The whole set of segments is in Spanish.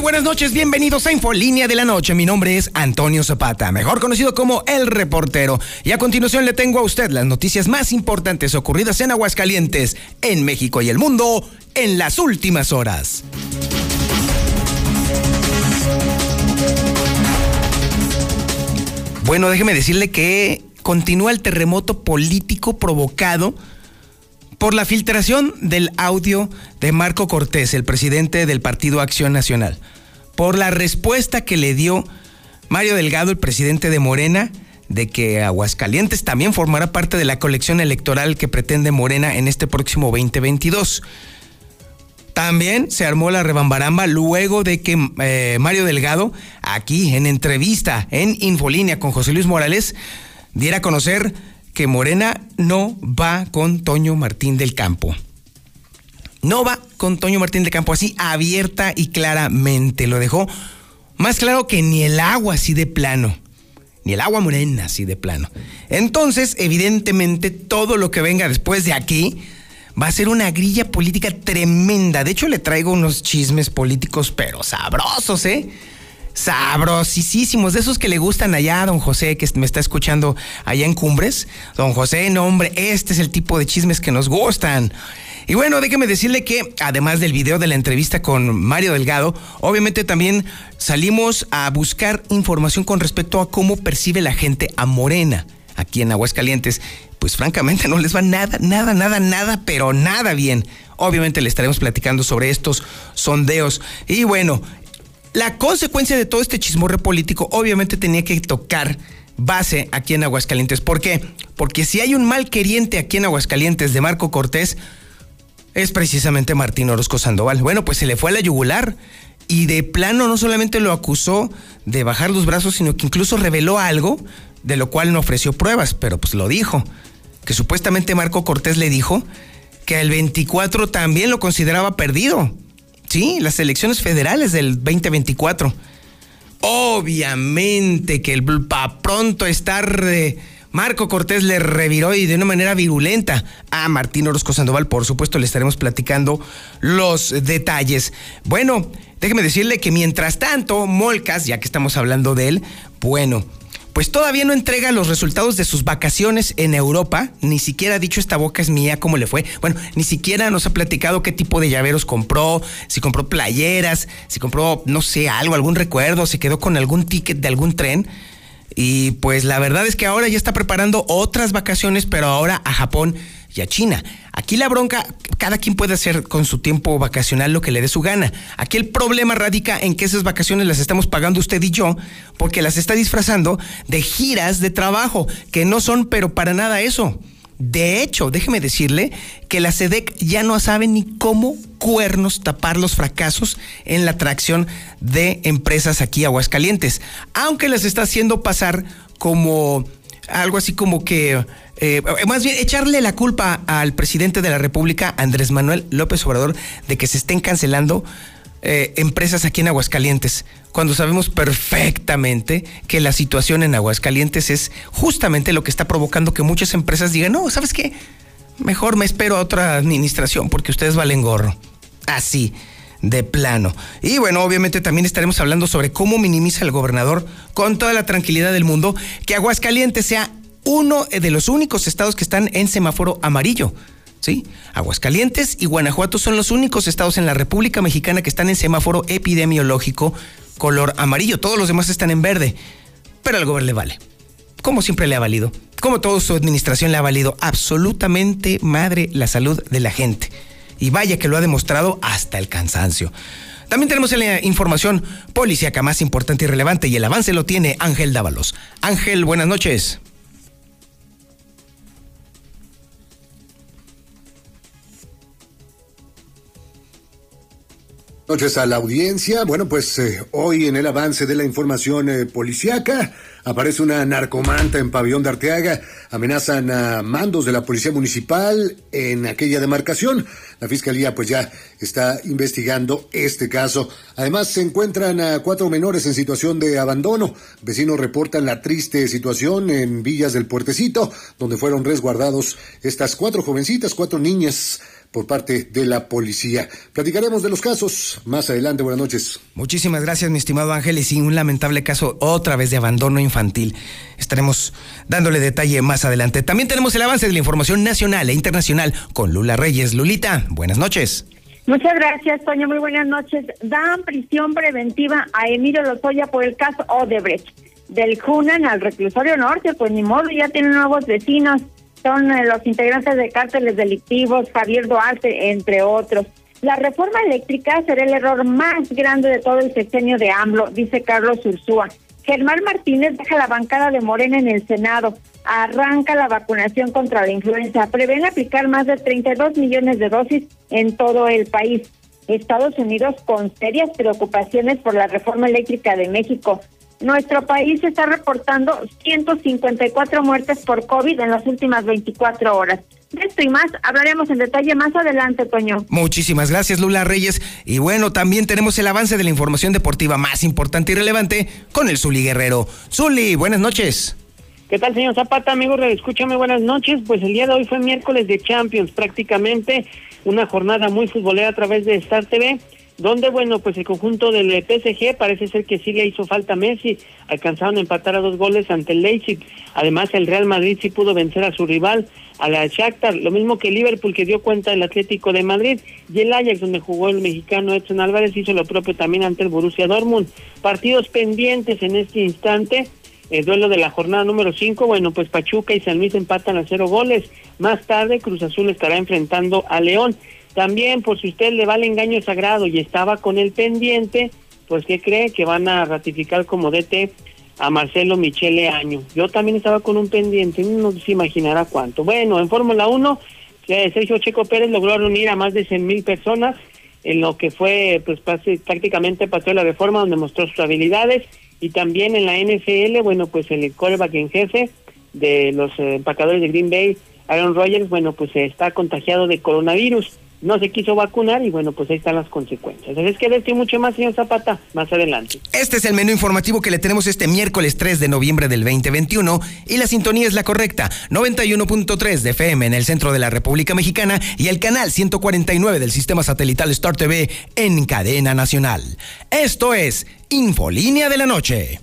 Buenas noches, bienvenidos a Infolínea de la Noche. Mi nombre es Antonio Zapata, mejor conocido como El Reportero. Y a continuación le tengo a usted las noticias más importantes ocurridas en Aguascalientes, en México y el mundo en las últimas horas. Bueno, déjeme decirle que continúa el terremoto político provocado por la filtración del audio de Marco Cortés, el presidente del Partido Acción Nacional, por la respuesta que le dio Mario Delgado, el presidente de Morena, de que Aguascalientes también formará parte de la colección electoral que pretende Morena en este próximo 2022. También se armó la rebambaramba luego de que eh, Mario Delgado, aquí en entrevista en Infolínea con José Luis Morales, diera a conocer que Morena no va con Toño Martín del Campo. No va con Toño Martín del Campo, así abierta y claramente. Lo dejó más claro que ni el agua así de plano. Ni el agua morena así de plano. Entonces, evidentemente, todo lo que venga después de aquí va a ser una grilla política tremenda. De hecho, le traigo unos chismes políticos, pero sabrosos, ¿eh? Sabrosísimos, de esos que le gustan allá don José, que me está escuchando allá en Cumbres. Don José, no hombre, este es el tipo de chismes que nos gustan. Y bueno, déjeme decirle que además del video de la entrevista con Mario Delgado, obviamente también salimos a buscar información con respecto a cómo percibe la gente a Morena aquí en Aguascalientes. Pues francamente no les va nada, nada, nada, nada, pero nada bien. Obviamente le estaremos platicando sobre estos sondeos. Y bueno, la consecuencia de todo este chismorre político obviamente tenía que tocar base aquí en Aguascalientes. ¿Por qué? Porque si hay un mal queriente aquí en Aguascalientes de Marco Cortés, es precisamente Martín Orozco Sandoval. Bueno, pues se le fue a la yugular y de plano no solamente lo acusó de bajar los brazos, sino que incluso reveló algo de lo cual no ofreció pruebas, pero pues lo dijo, que supuestamente Marco Cortés le dijo que el 24 también lo consideraba perdido Sí, las elecciones federales del 2024. Obviamente que el pa pronto estar eh, Marco Cortés le reviró y de una manera virulenta a Martín Orozco Sandoval. Por supuesto, le estaremos platicando los detalles. Bueno, déjeme decirle que mientras tanto, Molcas, ya que estamos hablando de él, bueno, pues todavía no entrega los resultados de sus vacaciones en Europa, ni siquiera ha dicho esta boca es mía cómo le fue. Bueno, ni siquiera nos ha platicado qué tipo de llaveros compró, si compró playeras, si compró, no sé, algo, algún recuerdo, se quedó con algún ticket de algún tren. Y pues la verdad es que ahora ya está preparando otras vacaciones, pero ahora a Japón y a China. Aquí la bronca, cada quien puede hacer con su tiempo vacacional lo que le dé su gana. Aquí el problema radica en que esas vacaciones las estamos pagando usted y yo, porque las está disfrazando de giras de trabajo, que no son pero para nada eso. De hecho, déjeme decirle que la SEDEC ya no sabe ni cómo cuernos tapar los fracasos en la atracción de empresas aquí a Aguascalientes, aunque las está haciendo pasar como algo así como que eh, más bien echarle la culpa al presidente de la República, Andrés Manuel López Obrador, de que se estén cancelando eh, empresas aquí en Aguascalientes, cuando sabemos perfectamente que la situación en Aguascalientes es justamente lo que está provocando que muchas empresas digan, no, ¿sabes qué? Mejor me espero a otra administración porque ustedes valen gorro. Así de plano. Y bueno, obviamente también estaremos hablando sobre cómo minimiza el gobernador con toda la tranquilidad del mundo que Aguascalientes sea uno de los únicos estados que están en semáforo amarillo. ¿Sí? Aguascalientes y Guanajuato son los únicos estados en la República Mexicana que están en semáforo epidemiológico color amarillo. Todos los demás están en verde. Pero al gobierno le vale. Como siempre le ha valido. Como toda su administración le ha valido absolutamente madre la salud de la gente. Y vaya que lo ha demostrado hasta el cansancio. También tenemos la información policíaca más importante y relevante y el avance lo tiene Ángel Dávalos. Ángel, buenas noches. Noches a la audiencia. Bueno, pues eh, hoy en el avance de la información eh, policíaca aparece una narcomanta en Pabellón de Arteaga. Amenazan a mandos de la Policía Municipal en aquella demarcación. La Fiscalía pues ya está investigando este caso. Además se encuentran a cuatro menores en situación de abandono. Vecinos reportan la triste situación en Villas del Puertecito, donde fueron resguardados estas cuatro jovencitas, cuatro niñas por parte de la policía. Platicaremos de los casos más adelante. Buenas noches. Muchísimas gracias, mi estimado Ángel. Y sí, un lamentable caso otra vez de abandono infantil. Estaremos dándole detalle más adelante. También tenemos el avance de la información nacional e internacional con Lula Reyes. Lulita, buenas noches. Muchas gracias, Toño. Muy buenas noches. Dan prisión preventiva a Emilio Lozoya por el caso Odebrecht. Del Junan al reclusorio norte, pues ni modo, ya tienen nuevos vecinos son eh, los integrantes de cárteles delictivos, Javier Duarte, entre otros. La reforma eléctrica será el error más grande de todo el sexenio de AMLO, dice Carlos Ursúa. Germán Martínez deja la bancada de Morena en el Senado. Arranca la vacunación contra la influenza. Prevén aplicar más de 32 millones de dosis en todo el país. Estados Unidos con serias preocupaciones por la reforma eléctrica de México. Nuestro país está reportando 154 muertes por COVID en las últimas 24 horas. De esto y más hablaremos en detalle más adelante, Toño. Muchísimas gracias, Lula Reyes. Y bueno, también tenemos el avance de la información deportiva más importante y relevante con el Zuli Guerrero. Zuli, buenas noches. ¿Qué tal, señor Zapata, amigos? Escúchame, buenas noches. Pues el día de hoy fue miércoles de Champions, prácticamente una jornada muy futbolera a través de Star TV donde bueno, pues el conjunto del PSG parece ser que sí le hizo falta a Messi, alcanzaron a empatar a dos goles ante el Leipzig, además el Real Madrid sí pudo vencer a su rival, a la Shakhtar, lo mismo que Liverpool que dio cuenta del Atlético de Madrid, y el Ajax donde jugó el mexicano Edson Álvarez hizo lo propio también ante el Borussia Dortmund, partidos pendientes en este instante, el duelo de la jornada número 5, bueno, pues Pachuca y San Luis empatan a cero goles. Más tarde, Cruz Azul estará enfrentando a León. También, por si usted le va el engaño sagrado y estaba con el pendiente, pues ¿qué cree? Que van a ratificar como DT a Marcelo Michele Año. Yo también estaba con un pendiente, no se imaginará cuánto. Bueno, en Fórmula 1, Sergio Checo Pérez logró reunir a más de 100 mil personas en lo que fue, pues prácticamente pasó la reforma donde mostró sus habilidades y también en la NFL, bueno, pues el coreback en jefe de los eh, empacadores de Green Bay, Aaron Rodgers, bueno, pues está contagiado de coronavirus no se quiso vacunar y bueno, pues ahí están las consecuencias. Es que decir mucho más, señor Zapata, más adelante. Este es el menú informativo que le tenemos este miércoles 3 de noviembre del 2021 y la sintonía es la correcta, 91.3 de FM en el centro de la República Mexicana y el canal 149 del sistema satelital Star TV en cadena nacional. Esto es Infolínea de la Noche.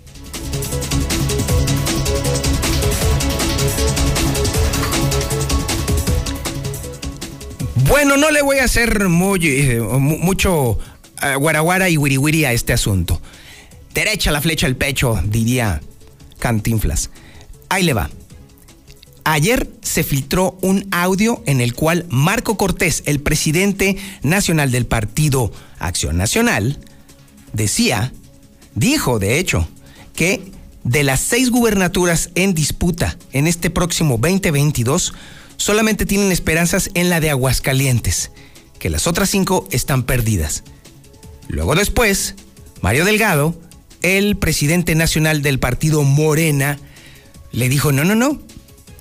Bueno, no le voy a hacer muy, eh, mucho uh, guaraguara y wiriwiri a este asunto. Derecha la flecha al pecho, diría Cantinflas. Ahí le va. Ayer se filtró un audio en el cual Marco Cortés, el presidente nacional del partido Acción Nacional, decía, dijo de hecho, que de las seis gubernaturas en disputa en este próximo 2022, solamente tienen esperanzas en la de Aguascalientes, que las otras cinco están perdidas. Luego después, Mario Delgado, el presidente nacional del partido Morena, le dijo, no, no, no,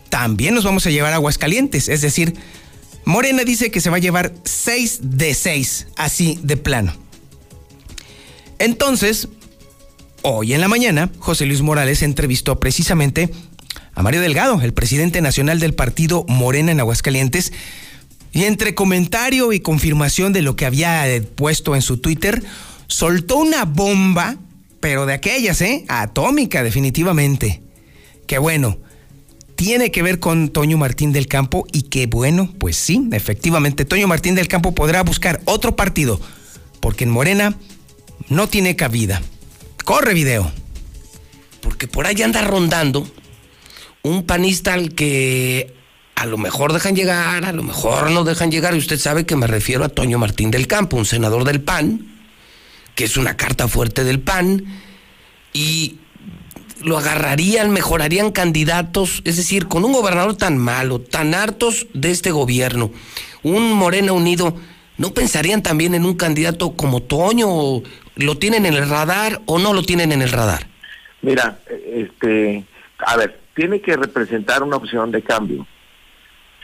también nos vamos a llevar Aguascalientes. Es decir, Morena dice que se va a llevar seis de seis, así de plano. Entonces, hoy en la mañana, José Luis Morales entrevistó precisamente a Mario Delgado, el presidente nacional del partido Morena en Aguascalientes, y entre comentario y confirmación de lo que había puesto en su Twitter, soltó una bomba, pero de aquellas, ¿eh? Atómica, definitivamente. Que bueno, tiene que ver con Toño Martín del Campo y que bueno, pues sí, efectivamente, Toño Martín del Campo podrá buscar otro partido, porque en Morena no tiene cabida. Corre video. Porque por ahí anda rondando un panista al que a lo mejor dejan llegar, a lo mejor no dejan llegar, y usted sabe que me refiero a Toño Martín del Campo, un senador del PAN, que es una carta fuerte del PAN, y lo agarrarían, mejorarían candidatos, es decir, con un gobernador tan malo, tan hartos de este gobierno, un Morena unido ¿no pensarían también en un candidato como Toño? ¿Lo tienen en el radar o no lo tienen en el radar? Mira, este, a ver, tiene que representar una opción de cambio.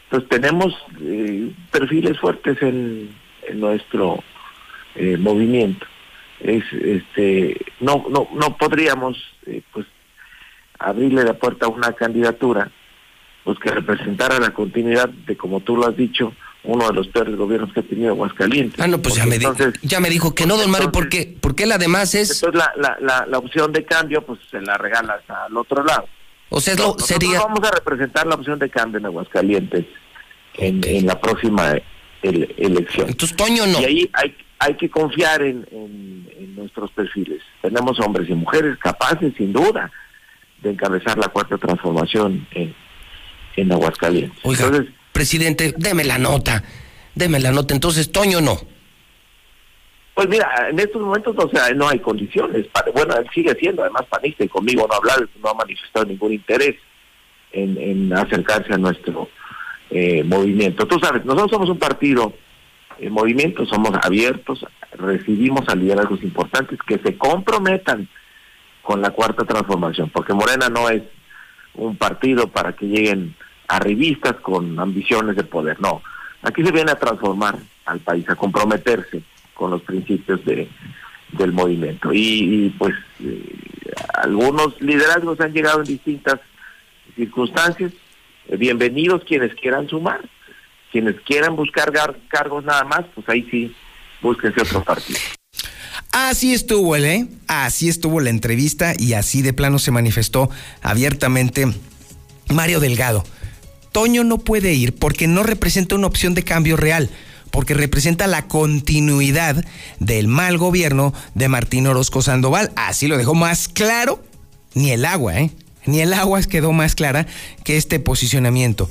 Entonces tenemos eh, perfiles fuertes en, nuestro eh, movimiento. Es, este, no, no, no podríamos, eh, pues, abrirle la puerta a una candidatura, pues que representara la continuidad de, como tú lo has dicho, uno de los peores gobiernos que ha tenido Aguascalientes. Ah, no, pues ya me, ya me dijo que no, don Mario, porque, porque él además es... Entonces la, la, la, opción de cambio, pues se la regalas al otro lado. O sea, lo, sería... vamos a representar la opción de cambio en Aguascalientes en, en la próxima elección. Entonces, Toño, no. Y ahí hay, hay que confiar en, en, nuestros perfiles. Tenemos hombres y mujeres capaces, sin duda, de encabezar la cuarta transformación en, en Aguascalientes. Oiga, Entonces, presidente, deme la nota, deme la nota. Entonces, Toño, no. Pues mira, en estos momentos o sea, no hay condiciones. Bueno, él sigue siendo además panista y conmigo no ha hablado, no ha manifestado ningún interés en, acercarse a nuestro eh, movimiento. Tú sabes, nosotros somos un partido en movimiento, somos abiertos, recibimos a liderazgos importantes que se comprometan con la cuarta transformación, porque Morena no es un partido para que lleguen a revistas con ambiciones de poder, no. Aquí se viene a transformar al país, a comprometerse con los principios de, del movimiento. Y, pues eh, algunos liderazgos han llegado en distintas circunstancias. bienvenidos quienes quieran sumar. Quienes quieran buscar cargos nada más, pues ahí sí, búsquense otro partido. Así estuvo él, ¿eh? Así estuvo la entrevista y así de plano se manifestó abiertamente Mario Delgado. Toño no puede ir porque no representa una opción de cambio real porque representa la continuidad del mal gobierno de Martín Orozco Sandoval. Así lo dejó más claro, ni el agua, ¿eh? Ni el agua quedó más clara que este posicionamiento.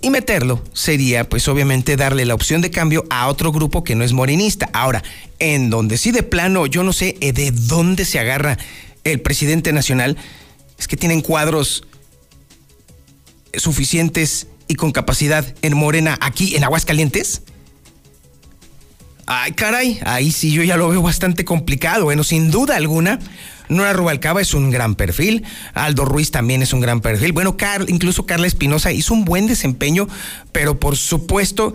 Y meterlo sería, pues obviamente, darle la opción de cambio a otro grupo que no es morenista. Ahora, en donde sí de plano, yo no sé eh, de dónde se agarra el presidente nacional, es que tienen cuadros suficientes y con capacidad en Morena aquí en Aguascalientes. Ay, caray, ahí sí yo ya lo veo bastante complicado. Bueno, sin duda alguna, Nora Rubalcaba es un gran perfil, Aldo Ruiz también es un gran perfil. Bueno, incluso Carla Espinosa hizo un buen desempeño, pero por supuesto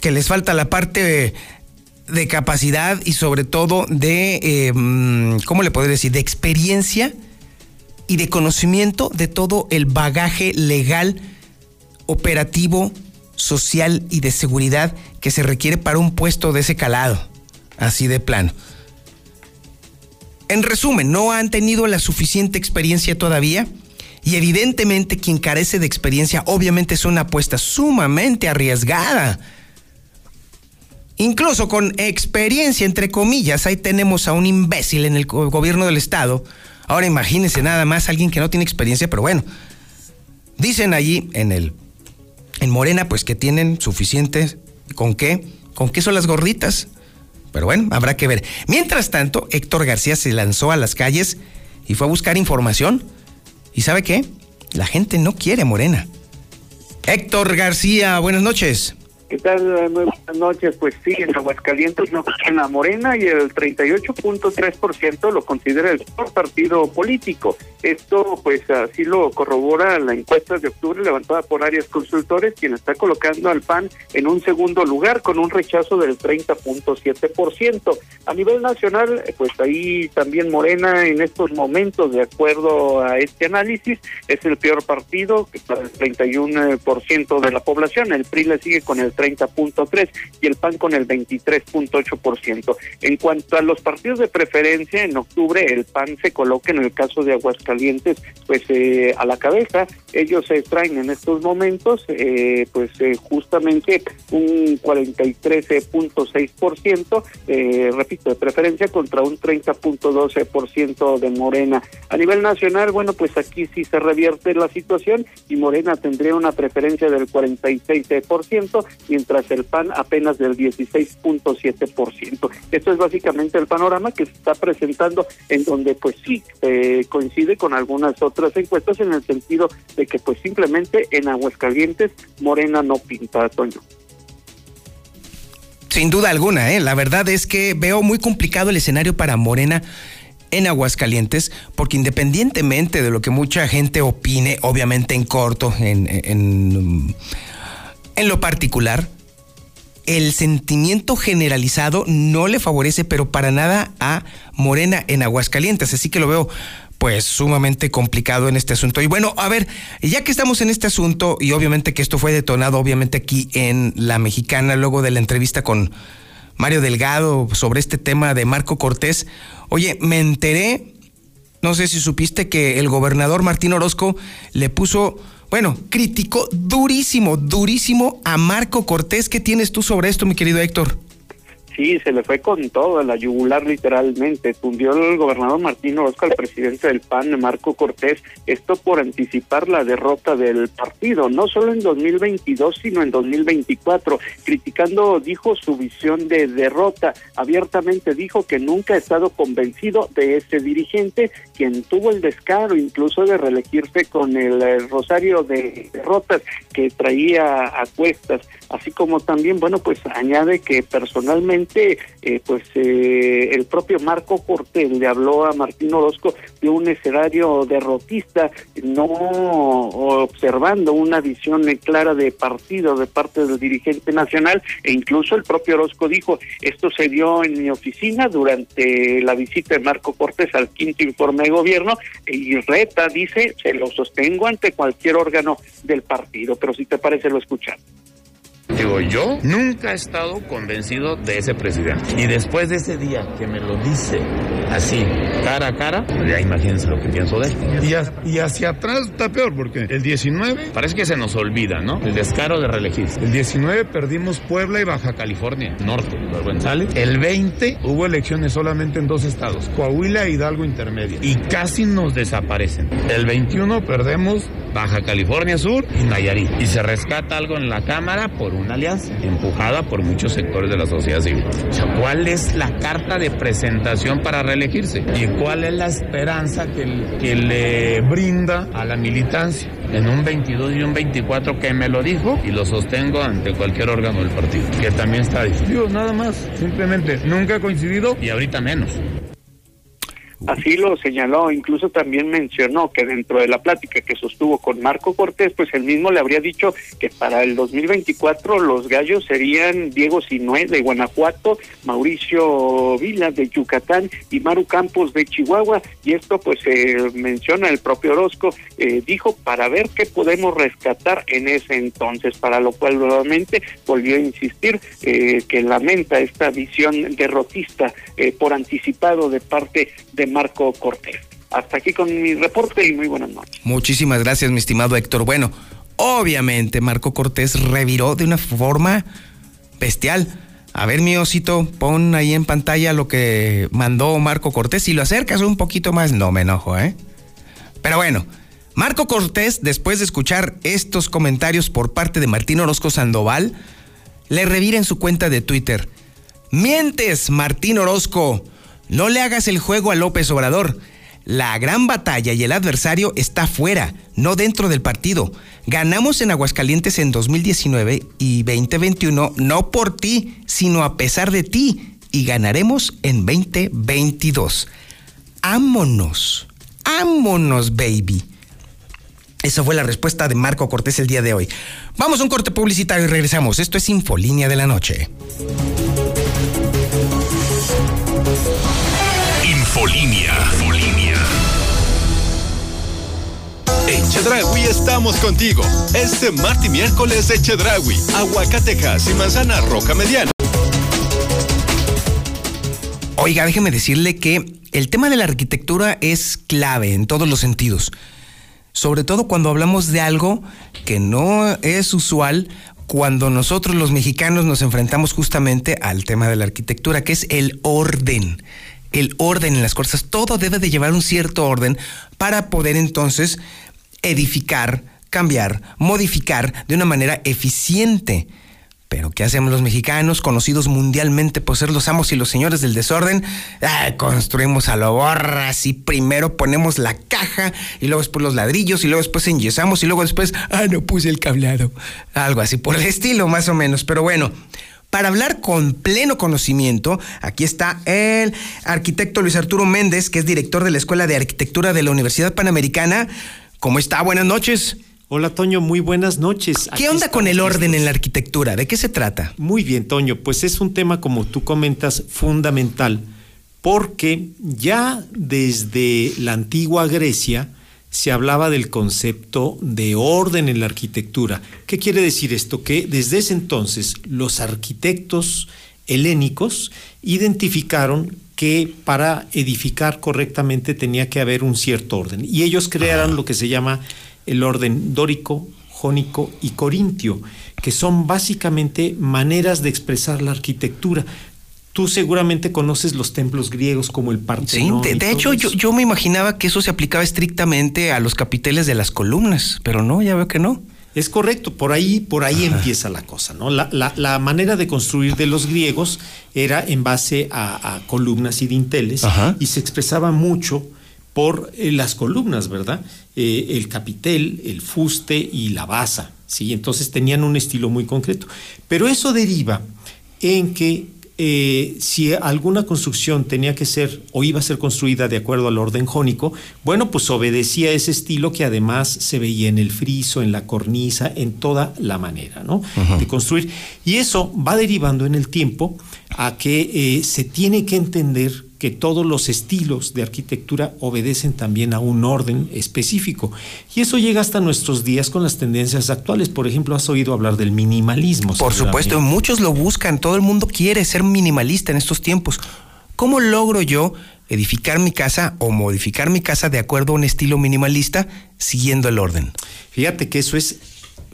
que les falta la parte de, capacidad y sobre todo de, eh, mm, ¿cómo le podría decir?, de experiencia y de conocimiento de todo el bagaje legal, operativo, social y de seguridad que se requiere para un puesto de ese calado, así de plano. En resumen, no han tenido la suficiente experiencia todavía y evidentemente quien carece de experiencia obviamente es una apuesta sumamente arriesgada. Incluso con experiencia, entre comillas, ahí tenemos a un imbécil en el gobierno del Estado. Ahora imagínense nada más alguien que no tiene experiencia, pero bueno, dicen allí en el en Morena, pues que tienen suficiente. ¿Con qué? ¿Con qué son las gorditas? Pero bueno, habrá que ver. Mientras tanto, Héctor García se lanzó a las calles y fue a buscar información. ¿Y sabe qué? La gente no quiere Morena. Héctor García, buenas noches. ¿Qué tal? Muy buenas noches. Pues sí, en Aguascalientes no la Morena y el 38.3% lo considera el partido político. Esto, pues así lo corrobora la encuesta de octubre levantada por Arias Consultores, quien está colocando al PAN en un segundo lugar con un rechazo del 30.7%. A nivel nacional, pues ahí también Morena en estos momentos, de acuerdo a este análisis, es el peor partido, que para el 31% de la población. El PRI le sigue con el 30.3 y el PAN con el 23.8%. En cuanto a los partidos de preferencia, en octubre el PAN se coloca en el caso de Aguascalientes pues eh, a la cabeza. Ellos se extraen en estos momentos eh, pues eh, justamente un 43.6%, eh, repito, de preferencia contra un 30.12% de Morena. A nivel nacional, bueno, pues aquí sí se revierte la situación y Morena tendría una preferencia del 46% mientras el PAN apenas del 16.7%. Esto es básicamente el panorama que se está presentando en donde pues sí eh, coincide con algunas otras encuestas en el sentido de que pues simplemente en Aguascalientes Morena no pinta, Toño. Sin duda alguna, ¿eh? la verdad es que veo muy complicado el escenario para Morena en Aguascalientes, porque independientemente de lo que mucha gente opine, obviamente en corto, en, en, en lo particular, el sentimiento generalizado no le favorece, pero para nada a Morena en Aguascalientes. Así que lo veo pues sumamente complicado en este asunto. Y bueno, a ver, ya que estamos en este asunto y obviamente que esto fue detonado obviamente aquí en La Mexicana luego de la entrevista con Mario Delgado sobre este tema de Marco Cortés, oye, me enteré, no sé si supiste que el gobernador Martín Orozco le puso, bueno, criticó durísimo, durísimo a Marco Cortés. ¿Qué tienes tú sobre esto, mi querido Héctor? Sí, se le fue con todo, la yugular literalmente. Tundió el gobernador Martín Orozco al presidente del PAN, Marco Cortés, esto por anticipar la derrota del partido, no solo en 2022, sino en 2024. Criticando, dijo, su visión de derrota. Abiertamente dijo que nunca ha estado convencido de ese dirigente, quien tuvo el descaro incluso de reelegirse con el, el rosario de derrotas que traía a cuestas. Así como también, bueno, pues añade que personalmente eh, pues eh, el propio Marco Cortés le habló a Martín Orozco de un escenario derrotista, no observando una visión clara de partido de parte del dirigente nacional, e incluso el propio Orozco dijo, esto se dio en mi oficina durante la visita de Marco Cortés al quinto informe de gobierno, y Reta dice, se lo sostengo ante cualquier órgano del partido, pero si te parece lo escuchamos. Digo, yo nunca he estado convencido de ese presidente. Y después de ese día que me lo dice así, cara a cara, ya imagínense lo que pienso de él. Y, hacia atrás está peor, porque el 19... Parece que se nos olvida, ¿no? El descaro de reelegirse. El 19 perdimos Puebla y Baja California, norte, ¿sale? El 20 hubo elecciones solamente en dos estados, Coahuila e Hidalgo Intermedia. Y casi nos desaparecen. El 21 perdemos Baja California Sur y Nayarit. Y se rescata algo en la Cámara por una alianza empujada por muchos sectores de la sociedad civil. ¿cuál es la carta de presentación para reelegirse? ¿Y cuál es la esperanza que, le brinda a la militancia? En un 22 y un 24 que me lo dijo y lo sostengo ante cualquier órgano del partido, que también está diciendo. nada más, simplemente nunca ha coincidido y ahorita menos. Así lo señaló, incluso también mencionó que dentro de la plática que sostuvo con Marco Cortés, pues él mismo le habría dicho que para el 2024 los gallos serían Diego Sinué de Guanajuato, Mauricio Vila de Yucatán y Maru Campos de Chihuahua. Y esto pues se menciona el propio Orozco, eh, dijo para ver qué podemos rescatar en ese entonces, para lo cual nuevamente volvió a insistir eh, que lamenta esta visión derrotista eh, por anticipado de parte de Marco Cortés. Hasta aquí con mi reporte y muy buenas noches. Muchísimas gracias, mi estimado Héctor. Bueno, obviamente Marco Cortés reviró de una forma bestial. A ver, mi osito, pon ahí en pantalla lo que mandó Marco Cortés. Si lo acercas un poquito más, no me enojo, ¿eh? Pero bueno, Marco Cortés, después de escuchar estos comentarios por parte de Martín Orozco Sandoval, le revira en su cuenta de Twitter. Mientes, Martín Orozco. No le hagas el juego a López Obrador. La gran batalla y el adversario está fuera, no dentro del partido. Ganamos en Aguascalientes en 2019 y 2021 no por ti, sino a pesar de ti. Y ganaremos en 2022. Ámonos, ámonos, baby. Esa fue la respuesta de Marco Cortés el día de hoy. Vamos a un corte publicitario y regresamos. Esto es Infolínea de la Noche. Infolínea. Infolínea. En Chedraui estamos contigo. Este martes y miércoles de Chedraui, Aguacatejas y Manzana Roca Mediana. Oiga, déjeme decirle que el tema de la arquitectura es clave en todos los sentidos. Sobre todo cuando hablamos de algo que no es usual cuando nosotros los mexicanos nos enfrentamos justamente al tema de la arquitectura, que es el orden el orden en las cosas. Todo debe de llevar un cierto orden para poder entonces edificar, cambiar, modificar de una manera eficiente. Pero ¿qué hacemos los mexicanos, conocidos mundialmente por ser los amos y los señores del desorden? construimos a lo borras y primero ponemos la caja y luego después los ladrillos y luego después enyesamos y luego después, ah, no puse el cableado. Algo así por el estilo, más o menos. Pero bueno, Para hablar con pleno conocimiento, aquí está el arquitecto Luis Arturo Méndez, que es director de la Escuela de Arquitectura de la Universidad Panamericana. ¿Cómo está? Buenas noches. Hola Toño, muy buenas noches. ¿Qué onda con el orden en la arquitectura? ¿De qué se trata? Muy bien, Toño, pues es un tema, como tú comentas, fundamental, porque ya desde la antigua Grecia, se hablaba del concepto de orden en la arquitectura. ¿Qué quiere decir esto? Que desde ese entonces los arquitectos helénicos identificaron que para edificar correctamente tenía que haber un cierto orden. Y ellos crearon lo que se llama el orden dórico, jónico y corintio, que son básicamente maneras de expresar la arquitectura. Tú seguramente conoces los templos griegos como el Partenón. Sí, de, hecho yo, yo, me imaginaba que eso se aplicaba estrictamente a los capiteles de las columnas, pero no, ya veo que no. Es correcto, por ahí, por ahí empieza la cosa, ¿no? La, la, la, manera de construir de los griegos era en base a, a columnas y dinteles Ajá. y se expresaba mucho por eh, las columnas, ¿verdad? Eh, el capitel, el fuste y la basa, ¿sí? Entonces tenían un estilo muy concreto. Pero eso deriva en que eh, si alguna construcción tenía que ser o iba a ser construida de acuerdo al orden jónico, bueno, pues obedecía ese estilo que además se veía en el friso, en la cornisa, en toda la manera de construir. Y eso va derivando en el tiempo a que eh, se tiene que entender que todos los estilos de arquitectura obedecen también a un orden específico. Y eso llega hasta nuestros días con las tendencias actuales. Por ejemplo, has oído hablar del minimalismo. Por supuesto, muchos lo buscan, todo el mundo quiere ser minimalista en estos tiempos. ¿Cómo logro yo edificar mi casa o modificar mi casa de acuerdo a un estilo minimalista siguiendo el orden? Fíjate que eso es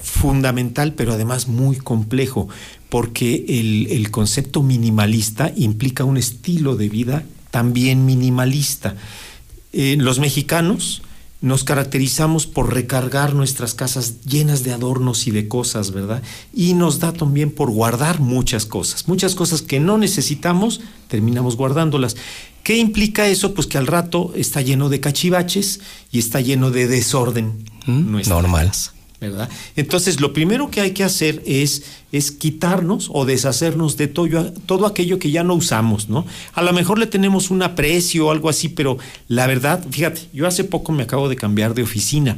fundamental, pero además muy complejo, porque el, el concepto minimalista implica un estilo de vida también minimalista. Eh, los mexicanos nos caracterizamos por recargar nuestras casas llenas de adornos y de cosas, ¿verdad? Y nos da también por guardar muchas cosas. Muchas cosas que no necesitamos, terminamos guardándolas. ¿Qué implica eso? Pues que al rato está lleno de cachivaches y está lleno de desorden. ¿Mm? Normal. Casa. Entonces, lo primero que hay que hacer es, es quitarnos o deshacernos de todo, todo aquello que ya no usamos, ¿no? A lo mejor le tenemos un aprecio o algo así, pero la verdad, fíjate, yo hace poco me acabo de cambiar de oficina.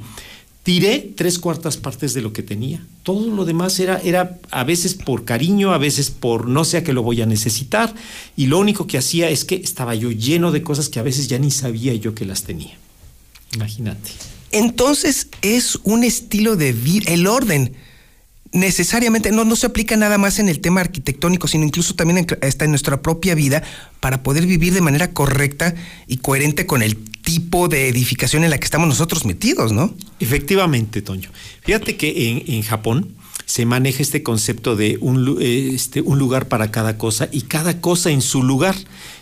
Tiré tres cuartas partes de lo que tenía. Todo lo demás era, era a veces por cariño, a veces por no sé a qué lo voy a necesitar. Y lo único que hacía es que estaba yo lleno de cosas que a veces ya ni sabía yo que las tenía. Imagínate. Entonces es un estilo de vida, el orden necesariamente no, no se aplica nada más en el tema arquitectónico, sino incluso también en, está en nuestra propia vida para poder vivir de manera correcta y coherente con el tipo de edificación en la que estamos nosotros metidos, ¿no? Efectivamente, Toño. Fíjate que en, Japón se maneja este concepto de un, este, un, lugar para cada cosa y cada cosa en su lugar.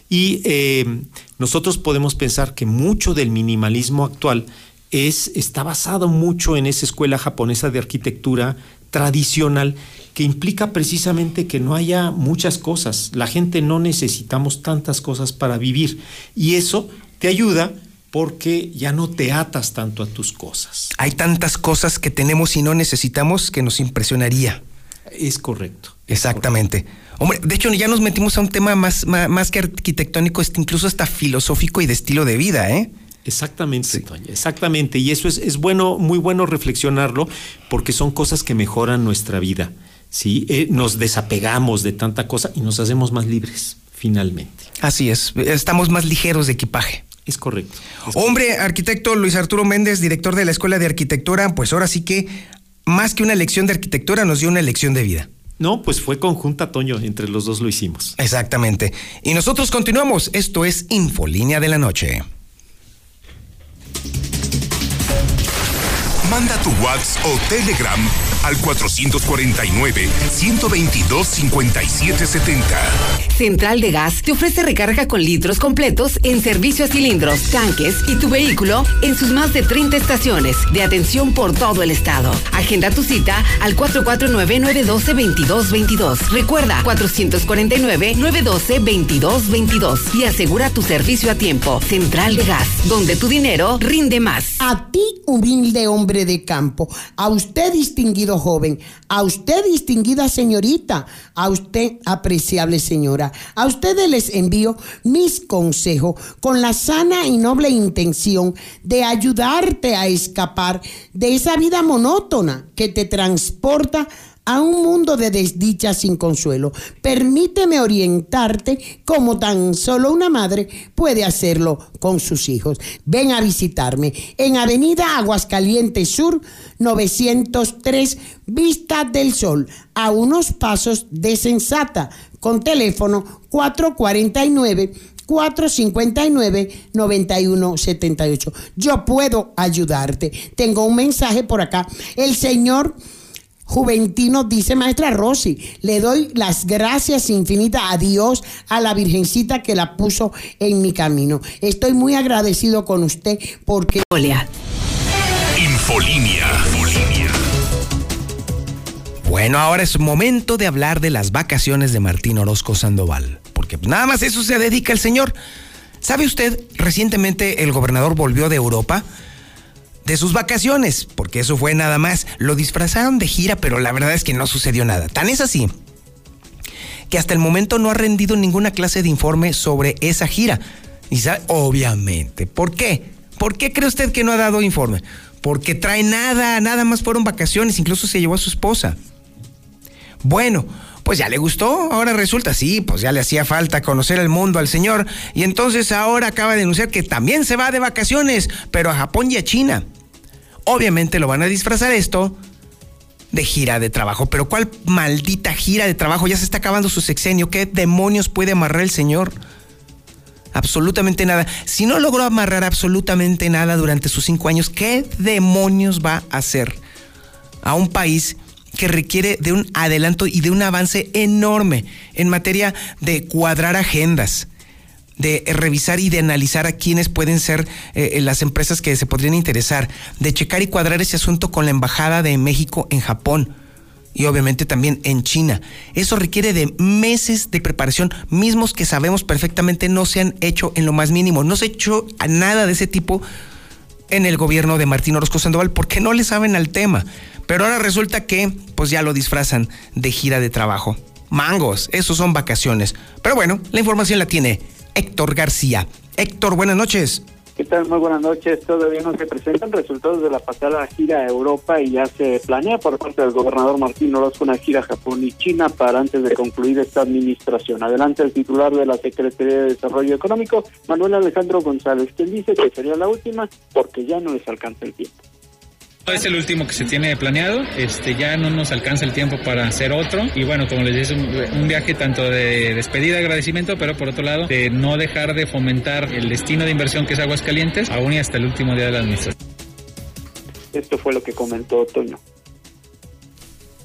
Y eh, nosotros podemos pensar que mucho del minimalismo actual es, está basado mucho en esa escuela japonesa de arquitectura tradicional que implica precisamente que no haya muchas cosas. La gente no necesitamos tantas cosas para vivir y eso te ayuda porque ya no te atas tanto a tus cosas. Hay tantas cosas que tenemos y no necesitamos que nos impresionaría. Es correcto. Exactamente. Correcto. Hombre, de hecho ya nos metimos a un tema más, más, más que arquitectónico, incluso hasta filosófico y de estilo de vida, ¿eh? Exactamente, sí. Toña, exactamente. Y eso es, es, bueno, muy bueno reflexionarlo, porque son cosas que mejoran nuestra vida. ¿sí? Eh, nos desapegamos de tanta cosa y nos hacemos más libres, finalmente. Así es, estamos más ligeros de equipaje. Es correcto. Es Hombre, correcto. arquitecto Luis Arturo Méndez, director de la Escuela de Arquitectura, pues ahora sí que más que una lección de arquitectura nos dio una lección de vida. No, pues fue conjunta, Toño, entre los dos lo hicimos. Exactamente. Y nosotros continuamos. Esto es Infolínea de la Noche. Manda tu WhatsApp o Telegram al 449-122-5770. Central de Gas te ofrece recarga con litros completos en servicio a cilindros, tanques y tu vehículo en sus más de 30 estaciones de atención por todo el estado. Agenda tu cita al 449-912-2222. Recuerda, 449-912-2222 y asegura tu servicio a tiempo. Central de Gas, donde tu dinero rinde más. A ti, humilde hombre de campo, a usted, distinguido joven, a usted distinguida señorita, a usted apreciable señora, a ustedes les envío mis consejos con la sana y noble intención de ayudarte a escapar de esa vida monótona que te transporta a un mundo de desdicha sin consuelo. Permíteme orientarte como tan solo una madre puede hacerlo con sus hijos. Ven a visitarme en Avenida Aguascalientes Sur 903 Vista del Sol, a unos pasos de Sensata, con teléfono 449 459-9178. Yo puedo ayudarte. Tengo un mensaje por acá. El señor Juventino dice maestra Rosy, le doy las gracias infinitas a Dios, a la Virgencita que la puso en mi camino. Estoy muy agradecido con usted porque... Infolinia. Bueno, ahora es momento de hablar de las vacaciones de Martín Orozco Sandoval, porque nada más eso se dedica el señor. ¿Sabe usted, recientemente el gobernador volvió de Europa? De sus vacaciones, porque eso fue nada más. Lo disfrazaron de gira, pero la verdad es que no sucedió nada. Tan es así que hasta el momento no ha rendido ninguna clase de informe sobre esa gira. Y sabe, obviamente, ¿por qué? ¿Por qué cree usted que no ha dado informe? Porque trae nada, nada más fueron vacaciones, incluso se llevó a su esposa. Bueno, pues ya le gustó, ahora resulta, sí, pues ya le hacía falta conocer el mundo al señor, y entonces ahora acaba de anunciar que también se va de vacaciones, pero a Japón y a China. Obviamente lo van a disfrazar esto de gira de trabajo. Pero ¿cuál maldita gira de trabajo? Ya se está acabando su sexenio. ¿Qué demonios puede amarrar el señor? Absolutamente nada. Si no logró amarrar absolutamente nada durante sus cinco años, ¿qué demonios va a hacer a un país que requiere de un adelanto y de un avance enorme en materia de cuadrar agendas? De revisar y de analizar a quiénes pueden ser eh, las empresas que se podrían interesar, de checar y cuadrar ese asunto con la Embajada de México en Japón y obviamente también en China. Eso requiere de meses de preparación, mismos que sabemos perfectamente no se han hecho en lo más mínimo. No se ha hecho nada de ese tipo en el gobierno de Martín Orozco Sandoval porque no le saben al tema. Pero ahora resulta que pues ya lo disfrazan de gira de trabajo. Mangos, esos son vacaciones. Pero bueno, la información la tiene Héctor García. Héctor, buenas noches. ¿Qué tal? Muy buenas noches. Todavía no se presentan resultados de la pasada gira a Europa y ya se planea por parte del gobernador Martín Orozco una gira a Japón y China para antes de concluir esta administración. Adelante el titular de la Secretaría de Desarrollo Económico, Manuel Alejandro González, quien dice que sería la última porque ya no les alcanza el tiempo. Es el último que se tiene planeado, este ya no nos alcanza el tiempo para hacer otro y bueno, como les dije, es un, viaje tanto de despedida, agradecimiento, pero por otro lado, de no dejar de fomentar el destino de inversión que es Aguascalientes, aún y hasta el último día de la administración. Esto fue lo que comentó Toño.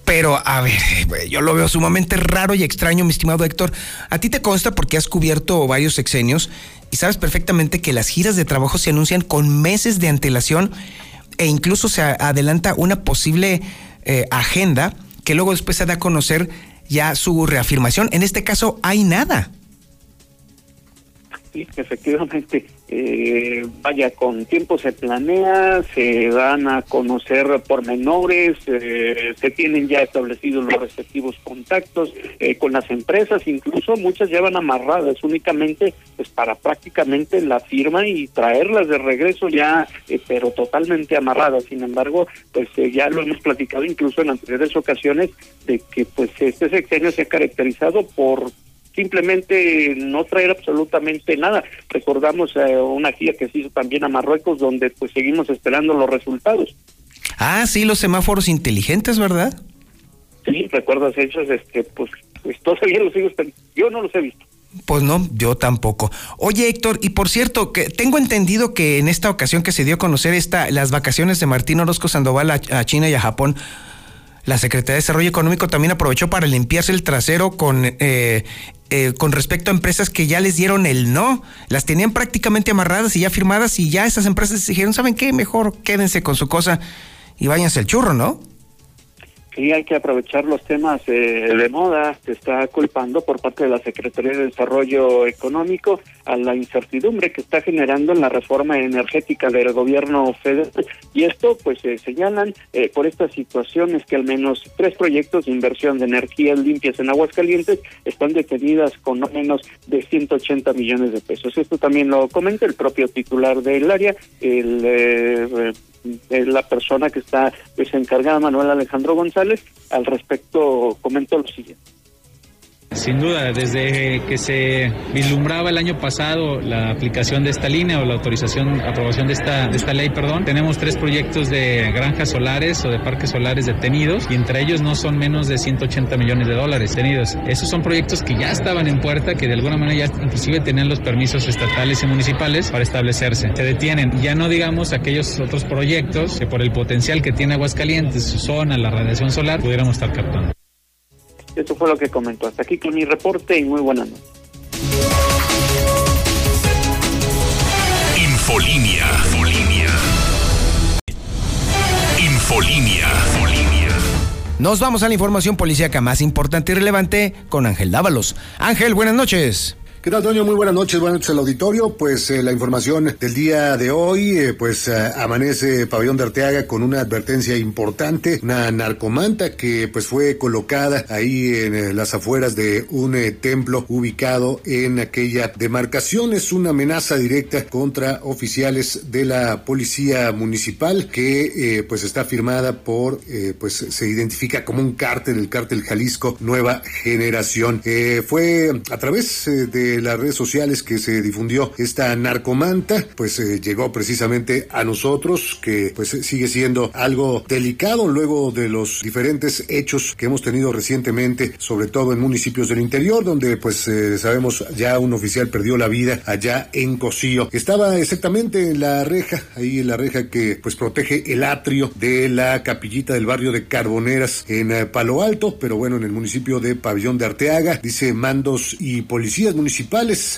Pero, a ver, yo lo veo sumamente raro y extraño, mi estimado Héctor. A ti te consta porque has cubierto varios sexenios y sabes perfectamente que las giras de trabajo se anuncian con meses de antelación e incluso se adelanta una posible eh, agenda que luego después se da a conocer ya su reafirmación. En este caso hay nada. Sí, efectivamente. Eh, vaya, con tiempo se planea, se dan a conocer pormenores, eh, se tienen ya establecidos los respectivos contactos eh, con las empresas, incluso muchas ya van amarradas únicamente pues para prácticamente la firma y traerlas de regreso ya, eh, pero totalmente amarradas. Sin embargo, pues ya lo hemos platicado incluso en anteriores ocasiones de que pues este sexenio se ha caracterizado por simplemente no traer absolutamente nada. Recordamos eh, una gira que se hizo también a Marruecos donde pues seguimos esperando los resultados. Ah, sí, los semáforos inteligentes, ¿verdad? Sí, recuerdas hechos, este, pues, pues todavía los sigo Yo no los he visto. Pues no, yo tampoco. Oye, Héctor, y por cierto, que tengo entendido que en esta ocasión que se dio a conocer esta, las vacaciones de Martín Orozco Sandoval a China y a Japón, la Secretaría de Desarrollo Económico también aprovechó para limpiarse el trasero con, eh, eh, con respecto a empresas que ya les dieron el no. Las tenían prácticamente amarradas y ya firmadas y ya esas empresas dijeron, ¿saben qué? Mejor quédense con su cosa y váyanse el churro, ¿no? Que hay que aprovechar los temas eh, de moda, se está culpando por parte de la Secretaría de Desarrollo Económico a la incertidumbre que está generando en la reforma energética del gobierno federal. Y esto, pues, se señalan eh, por estas situaciones que al menos tres proyectos de inversión de energías limpias en Aguascalientes están detenidas con no menos de 180 millones de pesos. Esto también lo comenta el propio titular del área, el eh, la persona que está pues, encargada, Manuel Alejandro González, al respecto comentó lo siguiente. Sin duda, desde que se vislumbraba el año pasado la aplicación de esta línea o la autorización, aprobación de esta, de esta ley, perdón, tenemos tres proyectos de granjas solares o de parques solares detenidos y entre ellos no son menos de 180 millones de dólares detenidos. Esos son proyectos que ya estaban en puerta, que de alguna manera ya inclusive tenían los permisos estatales y municipales para establecerse. Se detienen. Ya no digamos aquellos otros proyectos que por el potencial que tiene Aguascalientes, su zona, la radiación solar, pudiéramos estar captando. Eso fue lo que comentó. Hasta aquí con mi reporte y muy buenas noches. Infolinia. Infolinia. Nos vamos a la información policíaca más importante y relevante con Ángel Dávalos. Ángel, buenas noches. ¿Qué tal, Toño? Muy buenas noches, buenas noches al auditorio. Pues eh, la información del día de hoy, eh, pues eh, amanece Pabellón de Arteaga con una advertencia importante, una narcomanta que pues fue colocada ahí en las afueras de un templo ubicado en aquella demarcación. Es una amenaza directa contra oficiales de la policía municipal que pues está firmada por, pues se identifica como un cártel, el cártel Jalisco Nueva Generación. fue a través de las redes sociales que se difundió esta narcomanta, pues eh, llegó precisamente a nosotros, que pues sigue siendo algo delicado luego de los diferentes hechos que hemos tenido recientemente, sobre todo en municipios del interior, donde pues eh, sabemos ya un oficial perdió la vida allá en Cocío. Estaba exactamente en la reja, ahí en la reja que pues protege el atrio de la capillita del barrio de Carboneras en eh, Palo Alto, pero bueno, en el municipio de Pabellón de Arteaga, dice mandos y policías municipales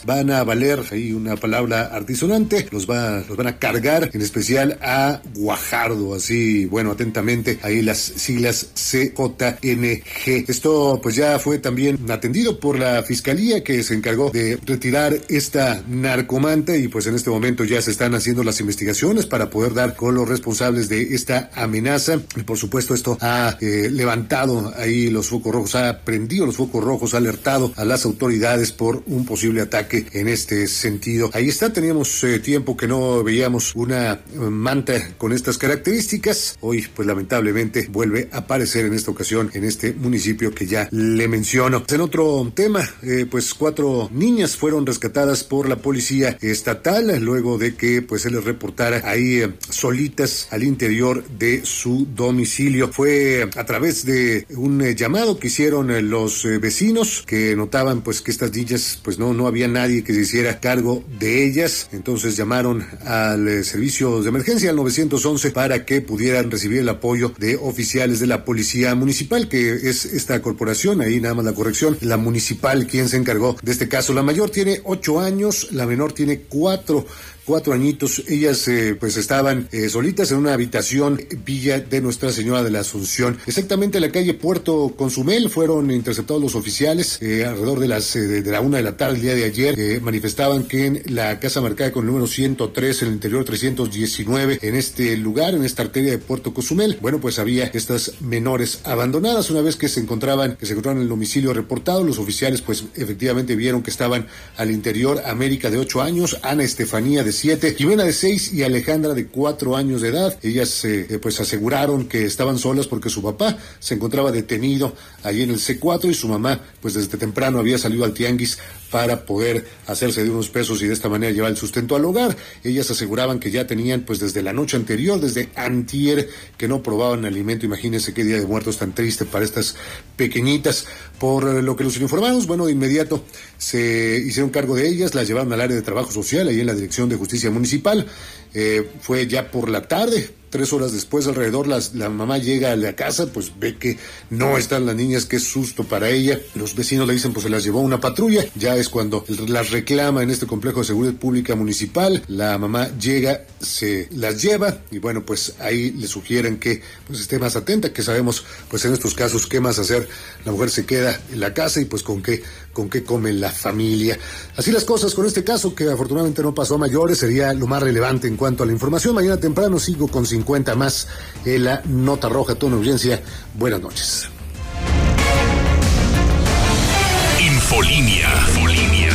van a valer ahí una palabra artisonante, los, va, los van a cargar en especial a Guajardo, así, bueno, atentamente, ahí las siglas CJNG. Esto pues ya fue también atendido por la fiscalía que se encargó de retirar esta narcomanta y pues en este momento ya se están haciendo las investigaciones para poder dar con los responsables de esta amenaza. Y por supuesto esto ha eh, levantado ahí los focos rojos, ha prendido los focos rojos, ha alertado a las autoridades por un posible ataque en este sentido. Ahí está, teníamos eh, tiempo que no veíamos una eh, manta con estas características. Hoy, pues lamentablemente, vuelve a aparecer en esta ocasión en este municipio que ya le menciono. En otro tema, eh, pues cuatro niñas fueron rescatadas por la policía estatal luego de que pues se les reportara ahí solitas al interior de su domicilio. Fue a través de un llamado que hicieron los vecinos que notaban pues que estas niñas pues no no, había nadie que se hiciera cargo de ellas. Entonces llamaron al eh, servicio de emergencia, al 911, para que pudieran recibir el apoyo de oficiales de la policía municipal, que es esta corporación, ahí nada más la corrección, la municipal, quien se encargó de este caso. La mayor tiene ocho años, la menor tiene cuatro cuatro añitos. Ellas eh, pues estaban eh, solitas en una habitación villa de Nuestra Señora de la Asunción. Exactamente en la calle Puerto Consumel fueron interceptados los oficiales eh, alrededor de las de, la una de la tarde el día de ayer. manifestaban que en la casa marcada con el número 103, en el interior 319, en este lugar, en esta arteria de Puerto Consumel, bueno pues había estas menores abandonadas. Una vez que se encontraban, que se encontraban en el domicilio reportado, los oficiales pues efectivamente vieron que estaban al interior América de ocho años, Ana Estefanía de siete, Jimena de seis y Alejandra de cuatro años de edad. Ellas eh, pues aseguraron que estaban solas porque su papá se encontraba detenido allí en el C4 y su mamá pues desde temprano había salido al tianguis para poder hacerse de unos pesos y de esta manera llevar el sustento al hogar. Ellas aseguraban que ya tenían pues desde la noche anterior, desde antier, que no probaban alimento. Imagínense qué día de muertos tan triste para estas pequeñitas. Por lo que los informados, bueno, de inmediato se hicieron cargo de ellas, las llevaron al área de trabajo social, ahí en la Dirección de Justicia Municipal. Eh, fue ya por la tarde, Tres horas después, alrededor, las, la mamá llega a la casa, pues ve que no están las niñas, qué susto para ella. Los vecinos le dicen, pues se las llevó una patrulla. Ya es cuando las reclama en este complejo de seguridad pública municipal. La mamá llega, se las lleva y bueno, pues ahí le sugieren que pues esté más atenta, que sabemos, pues en estos casos, qué más hacer. La mujer se queda en la casa y pues con qué, con qué come la familia. Así las cosas con este caso, que afortunadamente no pasó a mayores, sería lo más relevante en cuanto a la información. Mañana temprano sigo con 50 más en la Nota Roja, toda audiencia. Buenas noches. Infolinia. Infolinia.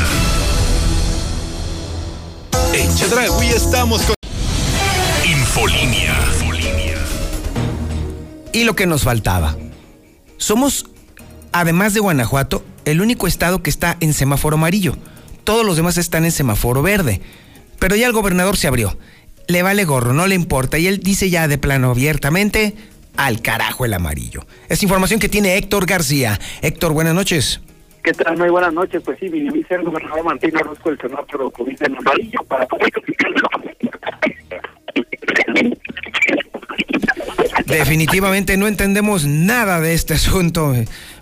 En Chedraui estamos con Infolinia. Infolinia. Y lo que nos faltaba. Somos, además de Guanajuato, el único estado que está en semáforo amarillo. Todos los demás están en semáforo verde. Pero ya el gobernador se abrió. Le vale gorro, no le importa. Y él dice ya de plano abiertamente, al carajo el amarillo. Es información que tiene Héctor García. Héctor, buenas noches. ¿Qué tal? Muy buenas noches. Pues sí, minimiza el gobernador Martín Orozco el semáforo COVID en amarillo para poder Definitivamente no entendemos nada de este asunto.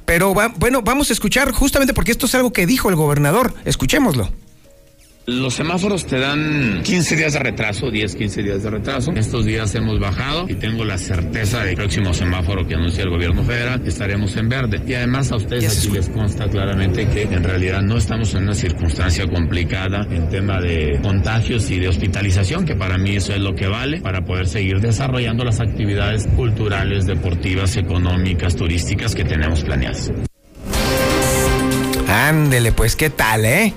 Pero va- bueno, vamos a escuchar justamente porque esto es algo que dijo el gobernador. Escuchémoslo. Los semáforos te dan 15 días de retraso, 10, 15 días de retraso. Estos días hemos bajado y tengo la certeza de que el próximo semáforo que anuncia el gobierno federal estaremos en verde. Y además a ustedes aquí les consta claramente que en realidad no estamos en una circunstancia complicada en tema de contagios y de hospitalización, que para mí eso es lo que vale para poder seguir desarrollando las actividades culturales, deportivas, económicas, turísticas que tenemos planeadas. Ándele, pues, ¿qué tal, eh?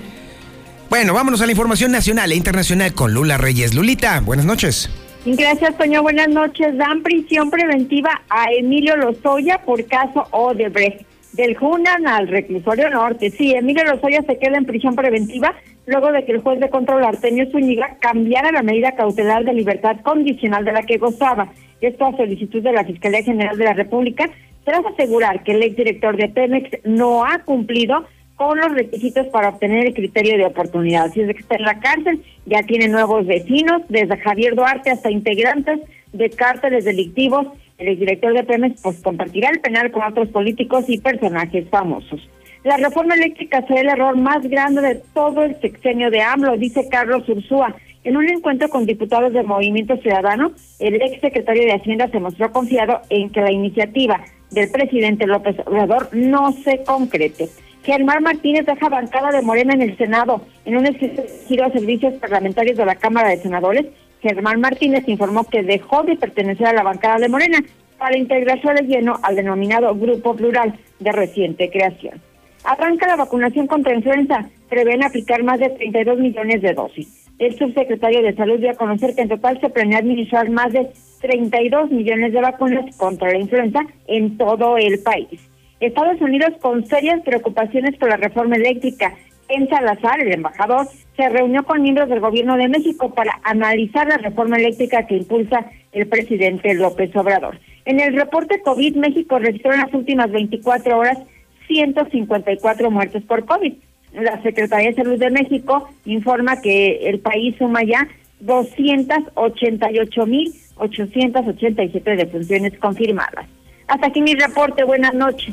Bueno, vámonos a la información nacional e internacional con Lula Reyes. Lulita, buenas noches. Gracias, Toño. Buenas noches. Dan prisión preventiva a Emilio Lozoya por caso Odebrecht. Del Junan al reclusorio norte. Sí, Emilio Lozoya se queda en prisión preventiva luego de que el juez de control Artemio Zúñiga cambiara la medida cautelar de libertad condicional de la que gozaba. Esto a solicitud de la Fiscalía General de la República, tras asegurar que el exdirector de Pemex no ha cumplido con los requisitos para obtener el criterio de oportunidad. Así es que está en la cárcel, ya tiene nuevos vecinos, desde Javier Duarte hasta integrantes de cárteles delictivos. El exdirector de Pemex pues compartirá el penal con otros políticos y personajes famosos. La reforma eléctrica será el error más grande de todo el sexenio de AMLO, dice Carlos Ursúa. En un encuentro con diputados del Movimiento Ciudadano, el ex secretario de Hacienda se mostró confiado en que la iniciativa del presidente López Obrador no se concrete. Germán Martínez deja bancada de Morena en el Senado. En un giro a servicios parlamentarios de la Cámara de Senadores, Germán Martínez informó que dejó de pertenecer a la bancada de Morena para integrarse de lleno al denominado Grupo Plural de reciente creación. Arranca la vacunación contra influenza. Prevén aplicar más de 32 millones de dosis. El subsecretario de Salud dio a conocer que en total se planea administrar más de 32 millones de vacunas contra la influenza en todo el país. Estados Unidos con serias preocupaciones por la reforma eléctrica. En Salazar, el embajador, se reunió con miembros del gobierno de México para analizar la reforma eléctrica que impulsa el presidente López Obrador. En el reporte COVID, México registró en las últimas 24 horas 154 muertes por COVID. La Secretaría de Salud de México informa que el país suma ya 288.887 defunciones confirmadas. Hasta aquí mi reporte. Buenas noches.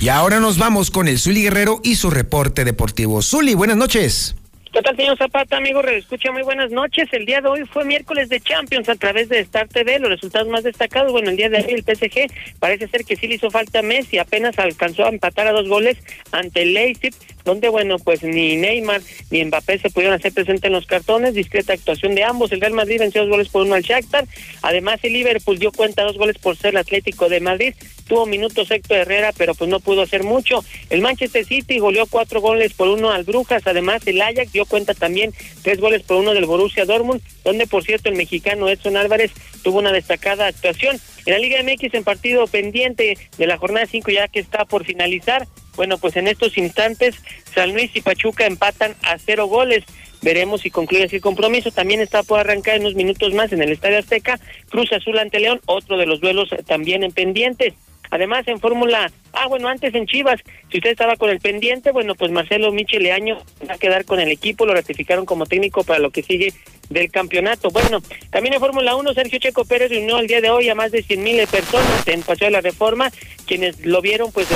Y ahora nos vamos con el Zuli Guerrero y su reporte deportivo. Zuli, buenas noches. ¿Qué tal, señor Zapata, amigo? Escucha, muy buenas noches. El día de hoy fue miércoles de Champions a través de Star TV. Los resultados más destacados, bueno, el día de hoy el PSG parece ser que sí le hizo falta a Messi, apenas alcanzó a empatar a dos goles ante el Leipzig, donde, bueno, pues ni Neymar ni Mbappé se pudieron hacer presente en los cartones. Discreta actuación de ambos. El Real Madrid venció dos goles por uno al Shakhtar. Además, el Liverpool dio cuenta dos goles por ser el Atlético de Madrid. Tuvo minutos Héctor Herrera, pero pues no pudo hacer mucho. El Manchester City goleó cuatro goles por uno al Brujas. Además, el Ajax dio cuenta también tres goles por uno del Borussia Dortmund, donde por cierto el mexicano Edson Álvarez tuvo una destacada actuación. En la Liga MX en partido pendiente de la jornada 5 ya que está por finalizar, bueno pues en estos instantes San Luis y Pachuca empatan a cero goles. Veremos si concluye el compromiso. También está por arrancar en unos minutos más en el Estadio Azteca. Cruz Azul ante León, otro de los duelos también en pendientes. Además, en Fórmula, ah, bueno, antes en Chivas, si usted estaba con el pendiente, bueno, pues Marcelo Micheleaño va a quedar con el equipo, lo ratificaron como técnico para lo que sigue del campeonato. Bueno, también en Fórmula 1, Sergio Checo Pérez reunió el día de hoy a más de 100 mil personas en Paseo de la Reforma, quienes lo vieron pues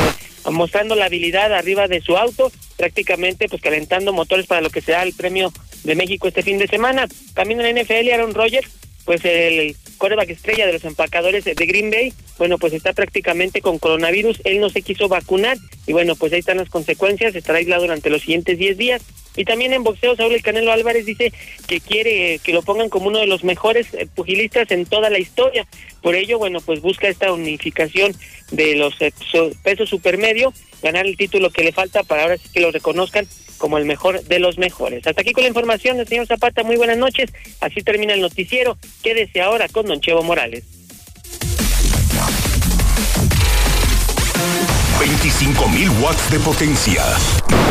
mostrando la habilidad arriba de su auto, prácticamente pues calentando motores para lo que será el premio de México este fin de semana. También en la NFL, Aaron Rodgers pues el coreback estrella de los empacadores de Green Bay, bueno, pues está prácticamente con coronavirus, él no se quiso vacunar y bueno, pues ahí están las consecuencias, estará aislado durante los siguientes 10 días. Y también en boxeo, Saúl El Canelo Álvarez dice que quiere que lo pongan como uno de los mejores eh, pugilistas en toda la historia. Por ello, bueno, pues busca esta unificación de los eh, pesos supermedio, ganar el título que le falta para ahora sí que lo reconozcan como el mejor de los mejores. Hasta aquí con la información del señor Zapata. Muy buenas noches. Así termina el noticiero. Quédese ahora con Don Chevo Morales. 25.000 watts de potencia.